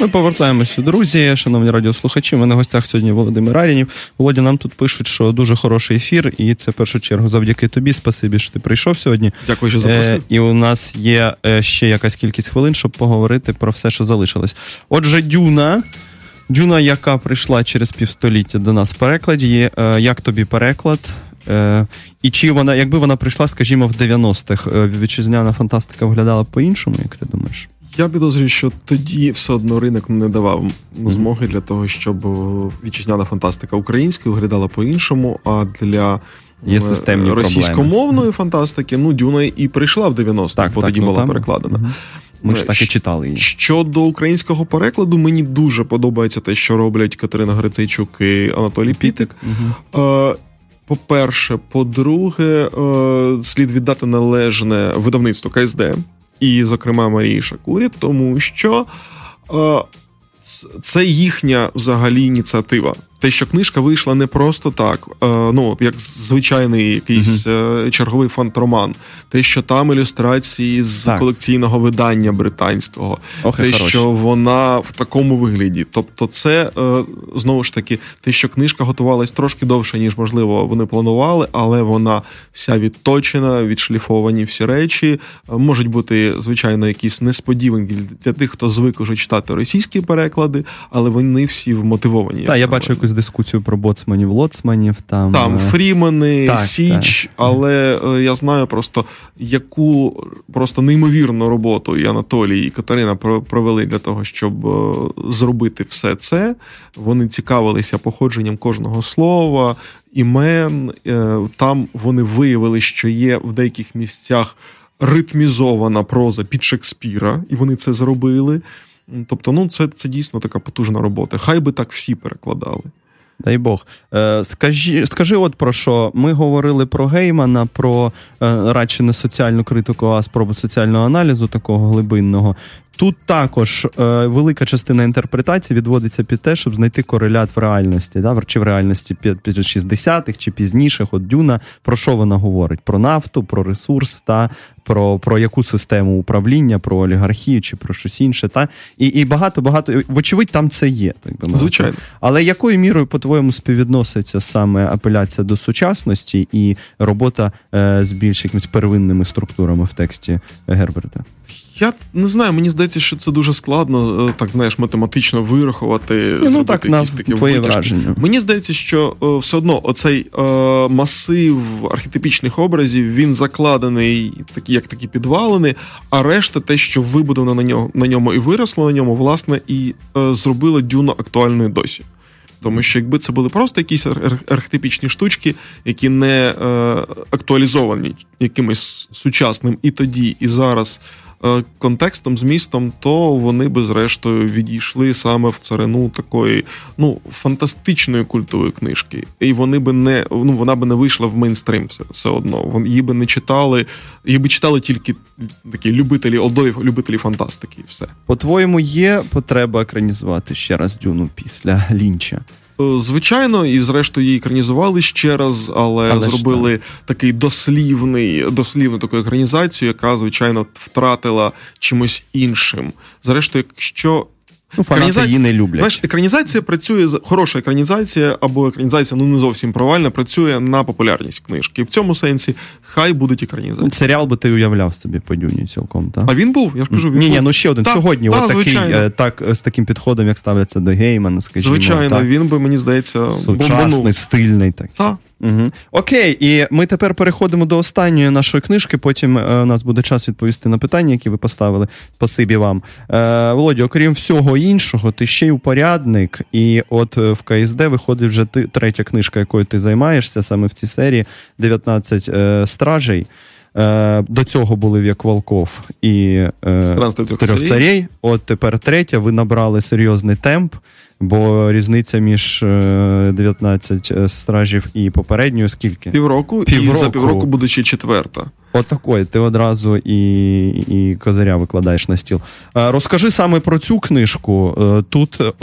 Ми повертаємося, друзі, шановні радіослухачі. Ми на гостях сьогодні Володимир Арінів. Володя, нам тут пишуть, що дуже хороший ефір, і це в першу чергу завдяки тобі. Спасибі, що ти прийшов сьогодні. Дякую, що Е, і у нас є е, ще якась кількість хвилин, щоб поговорити про все, що залишилось. Отже, Дюна. Дюна, яка прийшла через півстоліття до нас в перекладі. Е, як тобі переклад? Е, і чи вона, якби вона прийшла, скажімо, в 90-х, е, вітчизняна фантастика виглядала б по-іншому, як ти думаєш? Я підозрюю, що тоді все одно ринок не давав змоги для того, щоб вітчизняна фантастика українською виглядала по-іншому. А для Є е, системні російськомовної фантастики, ну Дюна і прийшла в 90-х, Так, бо так, тоді ну, була там- перекладена. Ми ж Е, так і читали її. Щодо українського перекладу, мені дуже подобається те, що роблять Катерина Грицейчук і Анатолій Пітик. Е, По-перше, по-друге, слід віддати належне видавництво КСД і, зокрема, Марії Шакурі, тому що е, це їхня взагалі ініціатива. Те, що книжка вийшла не просто так, е, ну як звичайний якийсь е, черговий фантроман, те, що там ілюстрації з Так. колекційного видання британського, Ох, те, хороші. що вона в такому вигляді. Тобто, це е, знову ж таки те, що книжка готувалась трошки довше, ніж можливо вони планували, але вона вся відточена, відшліфовані всі речі. Можуть бути, звичайно, якісь несподіванки для тих, хто звик уже читати російські переклади, але вони всі вмотивовані. Так, я бачу мене. Якусь дискусію про боцманів, лоцманів. Там, Там е, Фрімени, так, Січ, так. але е, я знаю просто, яку просто неймовірну роботу і Анатолій, і Катерина про- провели для того, щоб е, зробити все це. Вони цікавилися походженням кожного слова, імен. Там вони виявили, що є в деяких місцях ритмізована проза під Шекспіра, і вони це зробили. Тобто, ну це, це дійсно така потужна робота. Хай би так всі перекладали. Дай Бог. Е, скажи, скажи, от про що ми говорили про Геймана, про е, радше не соціальну критику, а спробу соціального аналізу такого глибинного. Тут також е, велика частина інтерпретації відводиться під те, щоб знайти корелят в реальності, да? чи в реальності під, під 60-х, чи пізніших. От Дюна про що вона говорить? Про нафту, про ресурс, та про, про яку систему управління, про олігархію чи про щось інше. Та? І, і багато, багато, вочевидь, там це є. Так би. Звичайно. Але якою мірою, по-твоєму, співвідноситься саме апеляція до сучасності і робота е, з більш якимись первинними структурами в тексті Герберта? Я не знаю, мені здається, що це дуже складно, е, так знаєш, математично вирахувати. ну, так, на якісь такі твоє враження. Мені здається, що е, все одно оцей е, масив архетипічних образів він закладений такі, як такі підвалини, а решта, те, що вибудовано на ньому на ньому і виросло на ньому, власне, і е, зробило дюну актуальною досі. Тому що якби це були просто якісь ар- ар- архетипічні штучки, які не е, актуалізовані якимось сучасним і тоді, і зараз контекстом, змістом, то вони би зрештою відійшли саме в царину такої ну фантастичної культової книжки. І вони би не ну вона би не вийшла в мейнстрим все, все одно. Її би не читали, її би читали тільки такі любителі олдові, любителі фантастики, і все. По-твоєму, є потреба екранізувати ще раз Дюну після Лінча? Е, Звичайно, і зрештою її екранізували ще раз, але, Але зробили зробили такий дослівний, дослівну таку екранізацію, яка, звичайно, втратила чимось іншим. Зрештою, якщо Ну, фанати Екранізація- її не люблять. Знаєш, екранізація працює хороша екранізація або екранізація ну не зовсім провальна, працює на популярність книжки. В цьому сенсі хай будуть екранізації. Ну, Серіал би ти уявляв собі по Дюні цілком, так? А він був, я ж кажу, він Ні, ні, ну ще один. Так, Сьогодні, так, от такий, е, так, з таким підходом, як ставляться до Геймана, скажімо. звичайно, так. він би мені здається Сучасний, бомбанув. стильний. Так. Та. Угу. Окей, і ми тепер переходимо до останньої нашої книжки. Потім е, у нас буде час відповісти на питання, які ви поставили. Спасибі вам. Е, Володя, окрім всього іншого, ти ще й упорядник. І от е, в КСД виходить вже ти, третя книжка, якою ти займаєшся саме в цій серії 19 е, стражей. Е, до цього були як Волков і е, трьох трьох царей. От тепер третя. Ви набрали серйозний темп, бо різниця між е, 19 стражів і попередньою скільки? Півроку, і Півроку. за півроку буде ще четверта. Отакої, ти одразу і, і козиря викладаєш на стіл. Е, Розкажи саме про цю книжку. Е, Тут е,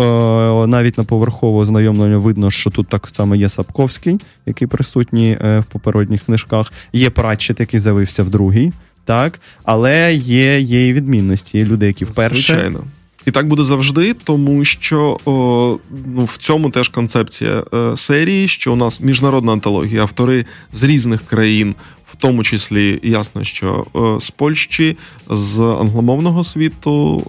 навіть на поверхово ознайомлення видно, що тут так само є Сапковський, який присутній е, в попередніх книжках. Є Пратчет, який з'явився в другій, так, але є, є і відмінності. Є люди, які вперше. Звичайно. І так буде завжди, тому що о, ну, в цьому теж концепція е, серії, що у нас міжнародна антологія, автори з різних країн, тому числі ясно, що е, з Польщі, з англомовного світу,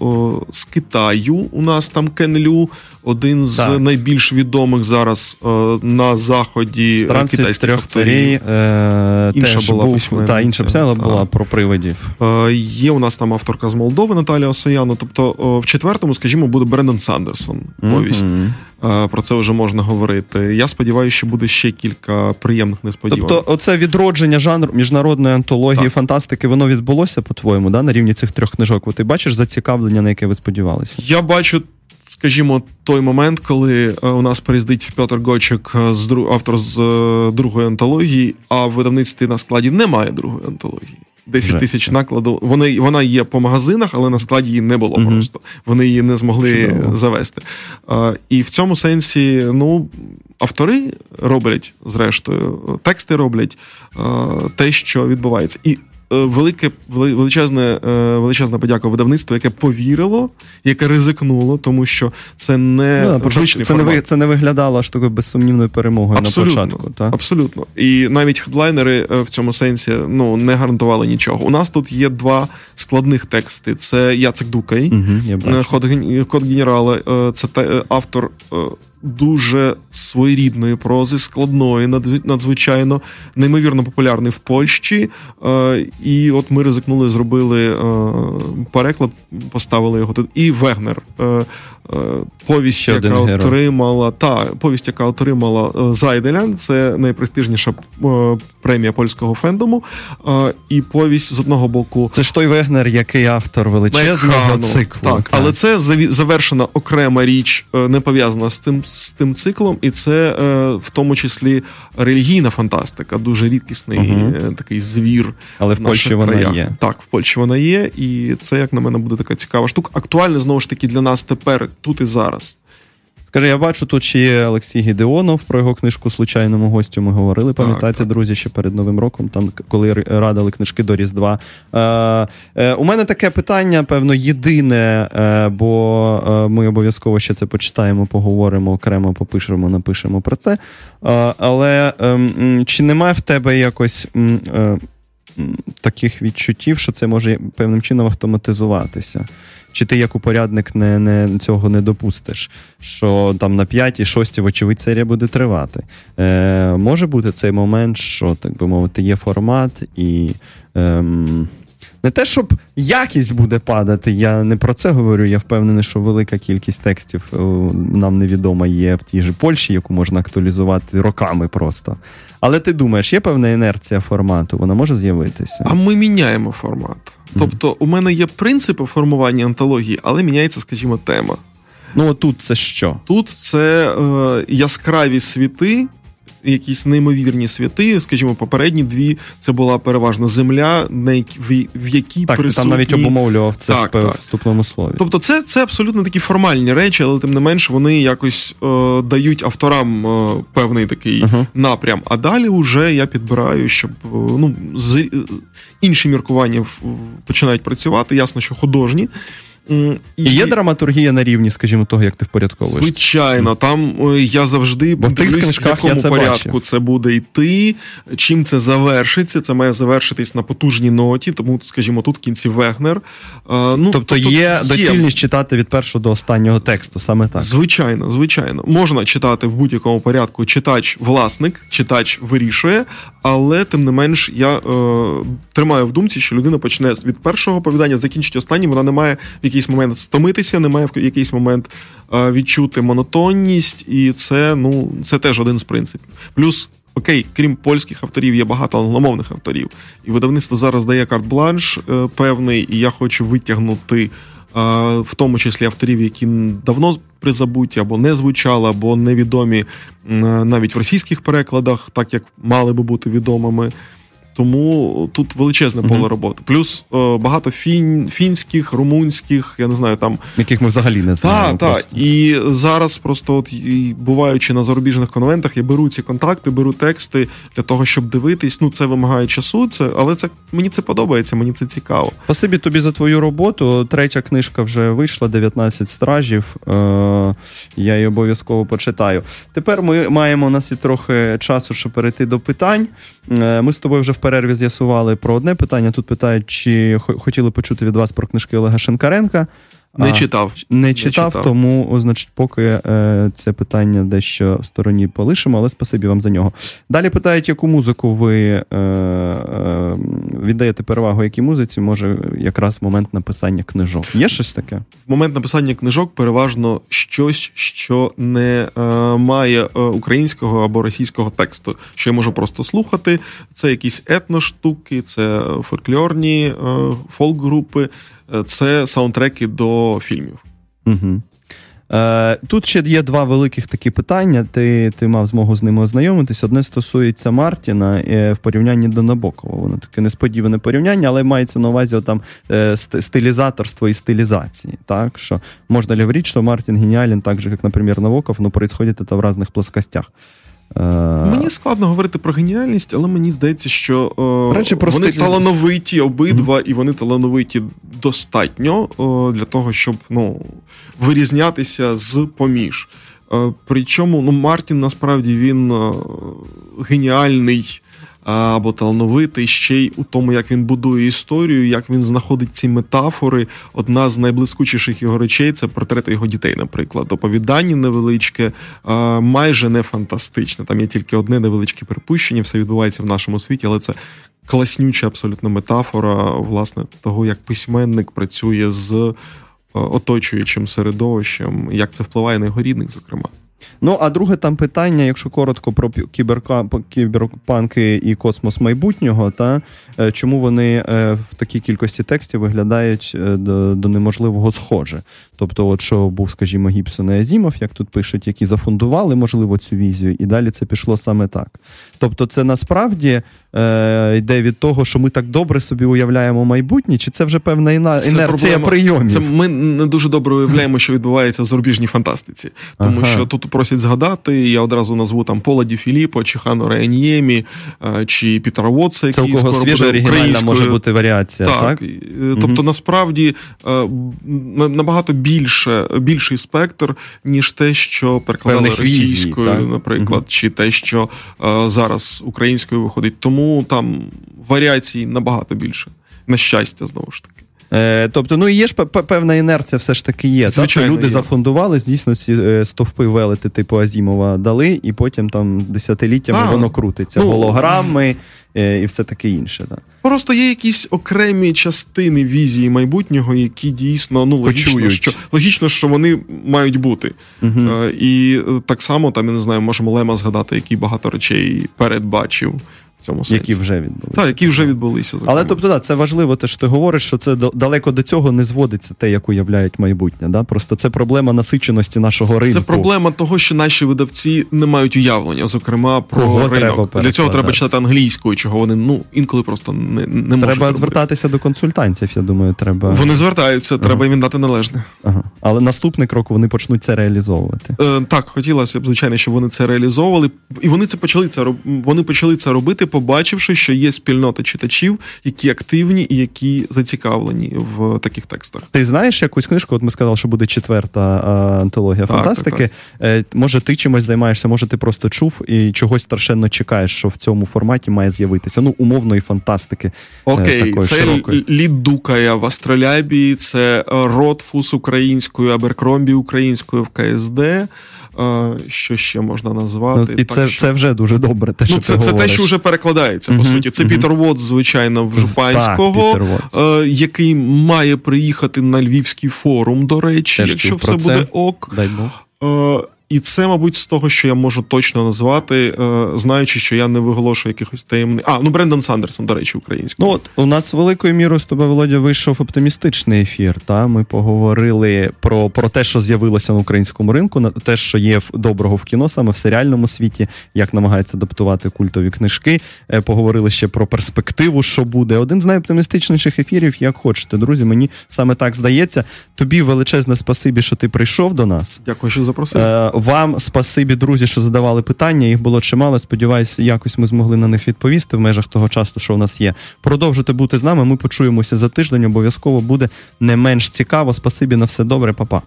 е, з Китаю. У нас там Кенлю, один з Так. найбільш відомих зараз е, на заході китайських трьох. Е, Інша була був, письменниця. та, інша писала була про привидів. Е, Є у нас там авторка з Молдови Наталія Осояну. Тобто в четвертому, скажімо, буде Брендан Сандерсон. Повість. Мгм. Е, Про це вже можна говорити. Я сподіваюся, що буде ще кілька приємних несподіванок. Тобто, оце відродження жанру міжнародної антології Так. фантастики, воно відбулося, по-твоєму, да, на рівні цих трьох книжок. От Ти бачиш зацікавлення, на яке ви сподівалися? Я бачу, скажімо, той момент, коли е, у нас приїздить Петр Гочик, е, автор з другої антології, а в видавництві на складі немає другої антології. 10 Вже. тисяч накладу. Вони, вона є по магазинах, але на складі її не було Мгм. просто. Вони її не змогли Чудово. завести. А, І в цьому сенсі, ну. Автори роблять, зрештою, тексти роблять те, що відбувається. І велике, величезне, е, величезна подяка видавництву, яке повірило, яке ризикнуло, тому що це не Ну, початку звичний це, не, формат. ви- це не виглядало аж такою безсумнівною перемогою Абсолютно, на початку. Так? абсолютно. І навіть хедлайнери е, в цьому сенсі ну, не гарантували нічого. У нас тут є два складних тексти: це Яцек Дукай, Угу, я Е, бачу. Код генерала. е, Це е, автор е, дуже своєрідної прози, складної, надзвичайно, неймовірно популярний в Польщі. Е, І от ми ризикнули, зробили е, переклад, поставили його тут. І Вегнер. Е, Повість, яка отримала та повість, яка отримала е, Зайделян, це найпрестижніша е, премія польського фендому. І повість з одного боку Це ж той Вегнер, який автор величезного циклу. Так, але це завершена окрема річ, не пов'язана з тим, з тим циклом, і це в тому числі релігійна фантастика, дуже рідкісний е, такий звір. Але в в Польщі вона краях. є. Так, в Польщі вона є, і це, як на мене, буде така цікава штука. Актуальна знову ж таки для нас тепер, тут і зараз. Скажи, я бачу, тут ще є Олексій Гідеонов про його книжку Случайному гостю. Ми говорили. Пам'ятаєте, так. друзі, ще перед Новим роком, там коли радили книжки до Різдва. Е, е, у мене таке питання, певно, єдине, е, бо е, ми обов'язково ще це почитаємо, поговоримо окремо, попишемо, напишемо про це. Е, але е, чи немає в тебе якось. е, Таких відчуттів, що це може певним чином автоматизуватися. Чи ти як упорядник не, не, цього не допустиш? Що там на п'ятій, шостій, вочевидь, серія буде тривати. Е, може бути цей момент, що, так би мовити, є формат і. Ем, не те, щоб якість буде падати, я не про це говорю. Я впевнений, що велика кількість текстів е, нам невідома є в тій же Польщі, яку можна актуалізувати роками просто. Але ти думаєш, є певна інерція формату, вона може з'явитися? А ми міняємо формат. Тобто, у мене є принципи формування антології, але міняється, скажімо, тема. Ну, отут це що? Тут це е, яскраві світи, якісь неймовірні світи. Скажімо, попередні дві це була переважно земля, на які, в, якій Так, присутні... там навіть обумовлював це Так, в, вступному слові. Тобто, це, це абсолютно такі формальні речі, але тим не менш вони якось е, дають авторам е, певний такий Ага. напрям. А далі вже я підбираю, щоб е, ну, з, е, інші міркування в- починають працювати. Ясно, що художні. І є драматургія на рівні, скажімо, того, як ти впорядковуєш. Звичайно, там е, я завжди Бо в тих дивлюсь, книжках в якому це порядку бачив. це буде йти, чим це завершиться. Це має завершитись на потужній ноті, тому, скажімо, тут в кінці Вегнер. Е, ну, Тобто є доцільність читати від першого до останнього тексту, саме так. Звичайно, звичайно. Можна читати в будь-якому порядку. Читач власник, читач вирішує, але тим не менш я е, тримаю в думці, що людина почне від першого оповідання, закінчить останнім. Вона не має в якийсь момент стомитися, не має в якийсь момент е, відчути монотонність, і це ну це теж один з принципів. Плюс. Окей, крім польських авторів, є багато англомовних авторів, і видавництво зараз дає карт-бланш е, певний, і я хочу витягнути е, в тому числі авторів, які давно призабуті або не звучали, або невідомі м, навіть в російських перекладах, так як мали би бути відомими. Тому тут величезне поле Мгм. роботи. Плюс е, багато фін, фінських, румунських, я не знаю, там Яких ми взагалі не знаємо. так, так. І зараз просто, от і буваючи на зарубіжних конвентах, я беру ці контакти, беру тексти для того, щоб дивитись. Ну, це вимагає часу, це, але це мені це подобається, мені це цікаво. Спасибі тобі за твою роботу. Третя книжка вже вийшла, 19 стражів. Е, я її обов'язково почитаю. Тепер ми маємо у нас і трохи часу, щоб перейти до питань. Е, ми з тобою вже в перерві з'ясували про одне питання. Тут питають, чи хо- хотіли почути від вас про книжки Олега Шенкаренка. Не А, читав. Не читав, читав. тому, значить, поки е, це питання дещо в стороні полишимо, але спасибі вам за нього. Далі питають, яку музику ви е, е, віддаєте перевагу якій музиці, може, якраз момент написання книжок. Є щось таке? в момент написання книжок переважно щось, що не е, має е, українського або російського тексту, що я можу просто слухати. Це якісь етноштуки, це фольклорні е, фолк-групи, це саундтреки до фільмів. Угу. Тут ще є два великих такі питання. Ти, ти мав змогу з ними ознайомитись. Одне стосується Мартіна е, в порівнянні до Набокова. Воно таке несподіване порівняння, але мається на увазі там е, стилізаторство і стилізації. Так що можна ли говорить, что Мартин гениален, так же, как, например, Набоков, но происходит это в разных плоскостях. Е, Мені складно говорити про геніальність, але мені здається, що е, вони стиль- талановиті обидва, і вони талановиті достатньо е, для того, щоб ну, вирізнятися з поміж. Причому ну, Мартін насправді він геніальний або талановитий ще й у тому, як він будує історію, як він знаходить ці метафори. Одна з найблискучіших його речей це портрети його дітей, наприклад. Оповідання невеличке, майже не фантастичне. Там є тільки одне невеличке припущення, все відбувається в нашому світі, але це класнюча абсолютно метафора, власне, того, як письменник працює з е, оточуючим середовищем, як це впливає на його рідних, зокрема. Ну, а друге там питання, якщо коротко про кіберпанки і космос майбутнього, та е, чому вони е, в такій кількості текстів виглядають е, до, до неможливого схоже. Тобто, от що був, скажімо, Гібсон і Азімов, як тут пишуть, які зафундували, можливо, цю візію, і далі це пішло саме так. Тобто, це насправді е, йде від того, що ми так добре собі уявляємо майбутнє, чи це вже певна іна, Це інерція проблема. прийомів? Це ми не дуже добре уявляємо, що відбувається в зарубіжній фантастиці. Тому Ага. що тут просять згадати, я одразу назву там Пола Ді Філіппо, чи Хану Реаніємі, е, чи Пітера Вотса, який скоро свіжа буде оригінальна може бути варіація, так? Так, е, тобто насправді е, набагато більше, більший спектр, ніж те, що перекладали Певних візій, російською, так. наприклад, чи те, що зараз українською виходить. Тому там варіацій набагато більше. На щастя, знову ж таки. Е, тобто, ну і є ж пе- пе- певна інерція, все ж таки є. Звичайно, так? Люди є. зафундували, дійсно, ці е, стовпи велети типу Азімова дали, і потім там десятиліттями А, воно крутиться. ну, Голограми е, і все таке інше. Да. Просто є якісь окремі частини візії майбутнього, які дійсно ну логічно, що логічно, що вони мають бути. Е, і так само там я не знаю, можемо Лема згадати, який багато речей передбачив в цьому сенсі. Які вже відбулися. Так, які вже відбулися. Але тобто, да, це важливо, те, що ти говориш, що це до- далеко до цього не зводиться те, як уявляють майбутнє. Да? Просто це проблема насиченості нашого ринку. Це проблема того, що наші видавці не мають уявлення, зокрема про Кого ринок. треба Для цього треба читати англійською, чого вони ну інколи просто не, не можуть. Треба робити. звертатися до консультантів, я думаю, треба. Вони звертаються, треба їм дати належне. Ага. Але наступний крок вони почнуть це реалізовувати. Е, так, хотілося б, звичайно, щоб вони це реалізовували. І вони це почали це роб- вони почали це робити, побачивши, що є спільнота читачів, які активні і які зацікавлені в таких текстах. Ти знаєш якусь книжку? От ми сказали, що буде четверта антологія Так, фантастики. Е, може, ти чимось займаєшся, може, ти просто чув і чогось страшенно чекаєш, що в цьому форматі має з'явитися. Ну, умовної фантастики. е, Окей, такої це широкої. Лід Дукая в Астролябії, це е, Ротфус українською, Аберкромбі українською в КСД. Е, Що ще можна Ну, назвати? і Так, це, що- це вже дуже добре. Те, що Ну, це, ти це те, що вже перекладається, по Мгм, суті. Це мгм. Пітер Вотс, звичайно, в Жупанського, е, який має приїхати на Львівський форум, до речі, Теж якщо все буде ок. Дай Бог. Е, і це, мабуть, з того, що я можу точно назвати, е, знаючи, що я не виголошую якихось таємниць. А, ну Брендан Сандерсон, до речі, українською. Ну, от у нас великою мірою з тобою, Володя, вийшов оптимістичний ефір. Та? Ми поговорили про, про те, що з'явилося на українському ринку, на те, що є в- доброго в кіно, саме в серіальному світі, як намагаються адаптувати культові книжки. Е, Поговорили ще про перспективу, що буде. Один з найоптимістичніших ефірів, як хочете. Друзі, мені саме так здається. Тобі величезне спасибі, що ти прийшов до нас. Дякую, що запросив. Вам спасибі, друзі, що задавали питання. Їх було чимало. Сподіваюсь, якось ми змогли на них відповісти в межах того часу, що у нас є. Продовжуйте бути з нами. Ми почуємося за тиждень. Обов'язково буде не менш цікаво. Спасибі на все добре, Па-па.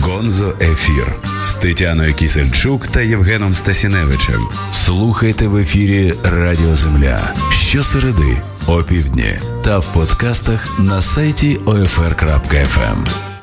Гонзо ефір з Тетяною Кісельчук та Євгеном Стасіневичем. Слухайте в ефірі Радіо Земля щосереди, опівдні та в подкастах на сайті OFR.FM.